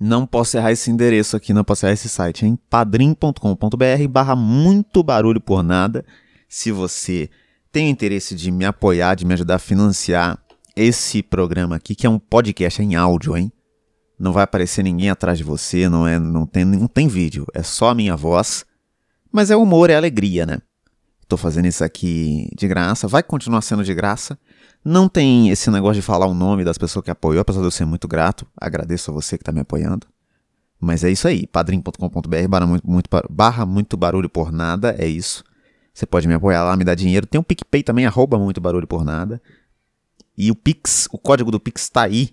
Não posso errar esse endereço aqui, não posso errar esse site, em padrim.com.br barra muito barulho por nada. Se você tem interesse de me apoiar, de me ajudar a financiar esse programa aqui, que é um podcast em áudio, hein? Não vai aparecer ninguém atrás de você, não é, não tem, não tem vídeo, é só a minha voz. Mas é humor, é alegria, né? Tô fazendo isso aqui de graça, vai continuar sendo de graça. Não tem esse negócio de falar o nome das pessoas que apoiou, apesar de eu ser muito grato. Agradeço a você que está me apoiando. Mas é isso aí, padrim.com.br barra muito, muito, barra muito barulho por nada, é isso. Você pode me apoiar lá, me dar dinheiro. Tem um PicPay também, arroba muito barulho por nada. E o Pix, o código do Pix está aí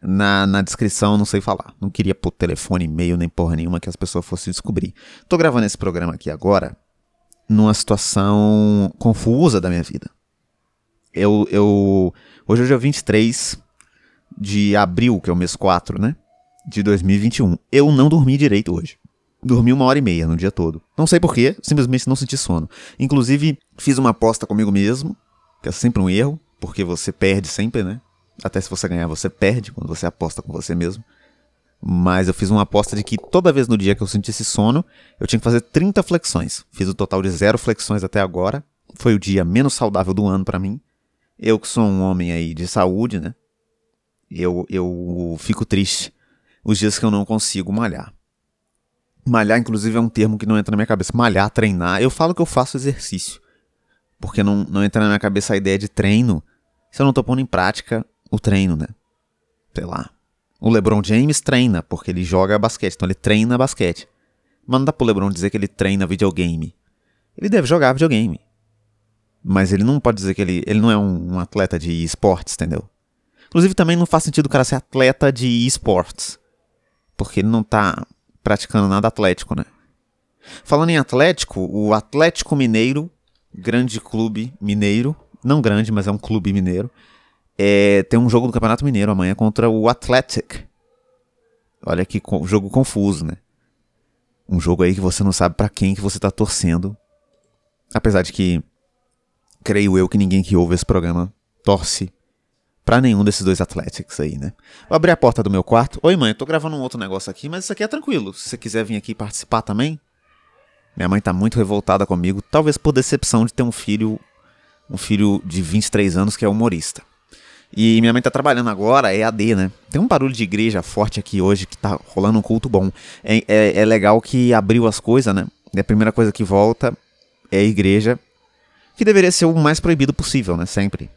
na, na descrição, não sei falar. Não queria pôr telefone, e-mail, nem porra nenhuma que as pessoas fossem descobrir. Tô gravando esse programa aqui agora numa situação confusa da minha vida. Eu, eu, hoje é dia 23 de abril, que é o mês 4, né? De 2021. Eu não dormi direito hoje. Dormi uma hora e meia no dia todo. Não sei porquê, simplesmente não senti sono. Inclusive, fiz uma aposta comigo mesmo, que é sempre um erro, porque você perde sempre, né? Até se você ganhar, você perde quando você aposta com você mesmo. Mas eu fiz uma aposta de que toda vez no dia que eu sentisse sono, eu tinha que fazer 30 flexões. Fiz o total de zero flexões até agora. Foi o dia menos saudável do ano para mim. Eu que sou um homem aí de saúde, né? Eu, eu fico triste os dias que eu não consigo malhar. Malhar, inclusive, é um termo que não entra na minha cabeça. Malhar, treinar. Eu falo que eu faço exercício. Porque não, não entra na minha cabeça a ideia de treino se eu não tô pondo em prática o treino, né? Sei lá. O LeBron James treina, porque ele joga basquete, então ele treina basquete. Mas não dá pro LeBron dizer que ele treina videogame. Ele deve jogar videogame. Mas ele não pode dizer que ele, ele não é um, um atleta de esportes, entendeu? Inclusive também não faz sentido o cara ser atleta de esportes. Porque ele não tá praticando nada atlético, né? Falando em Atlético, o Atlético Mineiro, grande clube mineiro, não grande, mas é um clube mineiro, é, tem um jogo do Campeonato Mineiro amanhã contra o Athletic. Olha que jogo confuso, né? Um jogo aí que você não sabe para quem que você tá torcendo. Apesar de que creio eu que ninguém que ouve esse programa torce para nenhum desses dois Athletics aí, né? Vou abrir a porta do meu quarto. Oi, mãe, eu tô gravando um outro negócio aqui, mas isso aqui é tranquilo. Se você quiser vir aqui participar também. Minha mãe tá muito revoltada comigo, talvez por decepção de ter um filho, um filho de 23 anos que é humorista. E minha mãe tá trabalhando agora, é AD, né? Tem um barulho de igreja forte aqui hoje que tá rolando um culto bom. É, é, é legal que abriu as coisas, né? E a primeira coisa que volta é a igreja, que deveria ser o mais proibido possível, né? Sempre.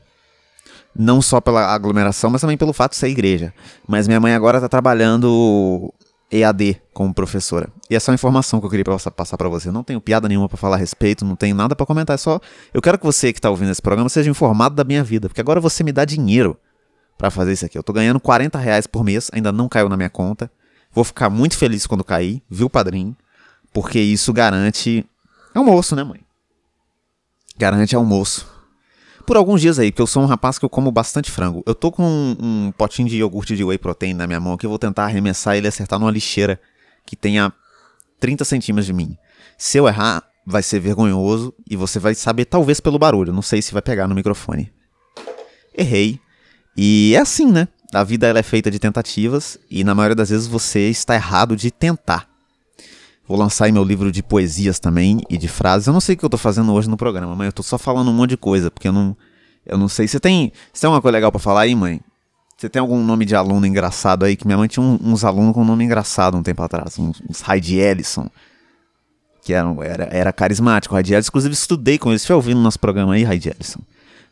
Não só pela aglomeração, mas também pelo fato de ser igreja. Mas minha mãe agora tá trabalhando EAD como professora. E essa é uma informação que eu queria passar para você. Não tenho piada nenhuma para falar a respeito, não tenho nada para comentar, é só eu quero que você que está ouvindo esse programa seja informado da minha vida, porque agora você me dá dinheiro para fazer isso aqui. Eu tô ganhando 40 reais por mês, ainda não caiu na minha conta. Vou ficar muito feliz quando cair, viu, padrinho? Porque isso garante almoço, né, mãe? Garante almoço por alguns dias aí, porque eu sou um rapaz que eu como bastante frango. Eu tô com um, um potinho de iogurte de whey protein na minha mão que eu vou tentar arremessar ele e acertar numa lixeira que tenha 30 centímetros de mim. Se eu errar, vai ser vergonhoso e você vai saber talvez pelo barulho, não sei se vai pegar no microfone. Errei. E é assim, né? A vida ela é feita de tentativas e na maioria das vezes você está errado de tentar. Vou lançar aí meu livro de poesias também e de frases. Eu não sei o que eu tô fazendo hoje no programa, mas eu tô só falando um monte de coisa, porque eu não. Eu não sei. Você tem. Você tem uma coisa legal para falar aí, mãe? Você tem algum nome de aluno engraçado aí? Que minha mãe tinha uns alunos com nome engraçado um tempo atrás. Uns, uns Heidi Ellison. Que era, era, era carismático. Heidi Ellison. Inclusive, estudei com eles. Você ouvindo nosso programa aí, Heidi Ellison?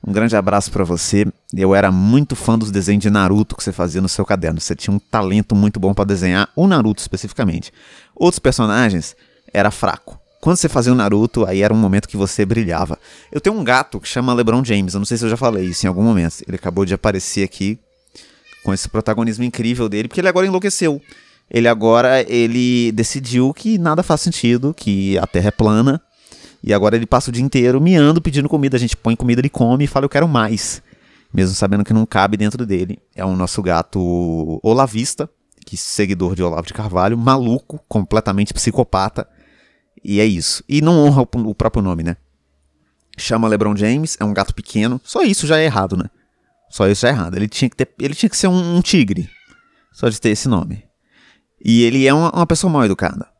Um grande abraço para você. Eu era muito fã dos desenhos de Naruto que você fazia no seu caderno. Você tinha um talento muito bom para desenhar o Naruto especificamente. Outros personagens era fraco. Quando você fazia o Naruto, aí era um momento que você brilhava. Eu tenho um gato que chama LeBron James. Eu não sei se eu já falei isso em algum momento. Ele acabou de aparecer aqui com esse protagonismo incrível dele, porque ele agora enlouqueceu. Ele agora ele decidiu que nada faz sentido, que a Terra é plana e agora ele passa o dia inteiro miando, pedindo comida. A gente põe comida, ele come e fala, eu quero mais. Mesmo sabendo que não cabe dentro dele. É o nosso gato olavista, que seguidor de Olavo de Carvalho, maluco, completamente psicopata. E é isso. E não honra o, próprio nome, né? Chama LeBron James, é um gato pequeno. Só isso já é errado, né? Só isso já é errado. Ele tinha que, ter, ele tinha que ser um, um tigre. Só de ter esse nome. E ele é uma, uma pessoa mal educada.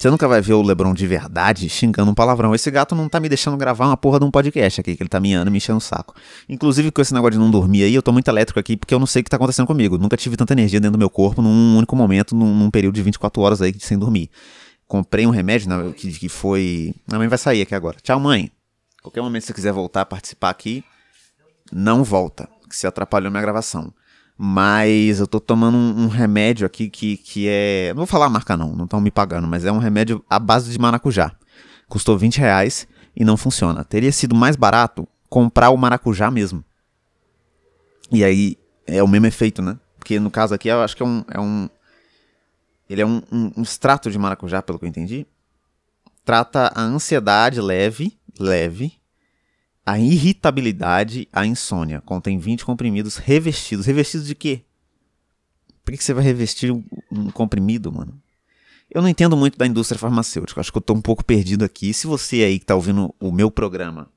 Você nunca vai ver o Lebron de verdade xingando um palavrão. Esse gato não tá me deixando gravar uma porra de um podcast aqui, que ele tá miando, me enchendo o saco. Inclusive, com esse negócio de não dormir aí, eu tô muito elétrico aqui porque eu não sei o que tá acontecendo comigo. Nunca tive tanta energia dentro do meu corpo num único momento, num, num período de 24 horas aí sem dormir. Comprei um remédio né, que, que foi. A mãe vai sair aqui agora. Tchau, mãe. Qualquer momento que você quiser voltar a participar aqui, não volta, que se atrapalhou minha gravação. Mas eu tô tomando um, um, remédio aqui que, que é. Não vou falar a marca, não, não estão me pagando, mas é um remédio à base de maracujá. Custou 20 reais e não funciona. Teria sido mais barato comprar o maracujá mesmo. E aí é o mesmo efeito, né? Porque no caso aqui eu acho que é um. É um ele é um, um, um extrato de maracujá, pelo que eu entendi. Trata a ansiedade leve, leve, a irritabilidade, a insônia. Contém 20 comprimidos revestidos. Revestidos de quê? Por que você vai revestir um comprimido, mano? Eu não entendo muito da indústria farmacêutica. Acho que eu tô um pouco perdido aqui. Se você aí que tá ouvindo o meu programa,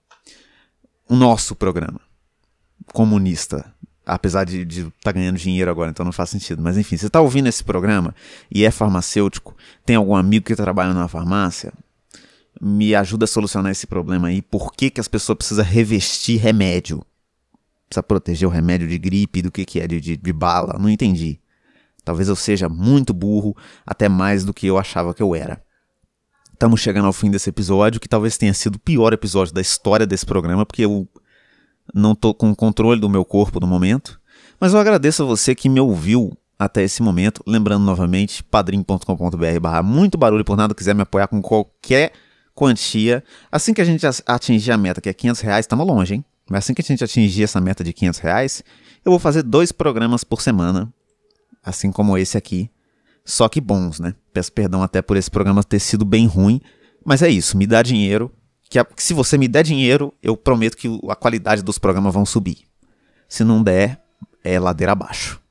o nosso programa, comunista, apesar de estar tá ganhando dinheiro agora, então não faz sentido. Mas enfim, você está ouvindo esse programa e é farmacêutico, tem algum amigo que trabalha na farmácia, me ajuda a solucionar esse problema aí. Por que, que as pessoas precisam revestir remédio? Precisa proteger o remédio de gripe, do que, que é, de, de, de bala? Não entendi. Talvez eu seja muito burro, até mais do que eu achava que eu era. Estamos chegando ao fim desse episódio, que talvez tenha sido o pior episódio da história desse programa, porque eu não tô com controle do meu corpo no momento. Mas eu agradeço a você que me ouviu até esse momento. Lembrando novamente, padrim.com.br barra muito barulho por nada, quiser me apoiar com qualquer quantia. Assim que a gente atingir a meta, que é 500 reais, estamos longe, hein? Mas assim que a gente atingir essa meta de 500 reais, eu vou fazer dois programas por semana, assim como esse aqui. Só que bons, né? Peço perdão até por esse programa ter sido bem ruim, mas é isso, me dá dinheiro. Que, a, que se você me der dinheiro, eu prometo que a qualidade dos programas vão subir. Se não der, é ladeira abaixo.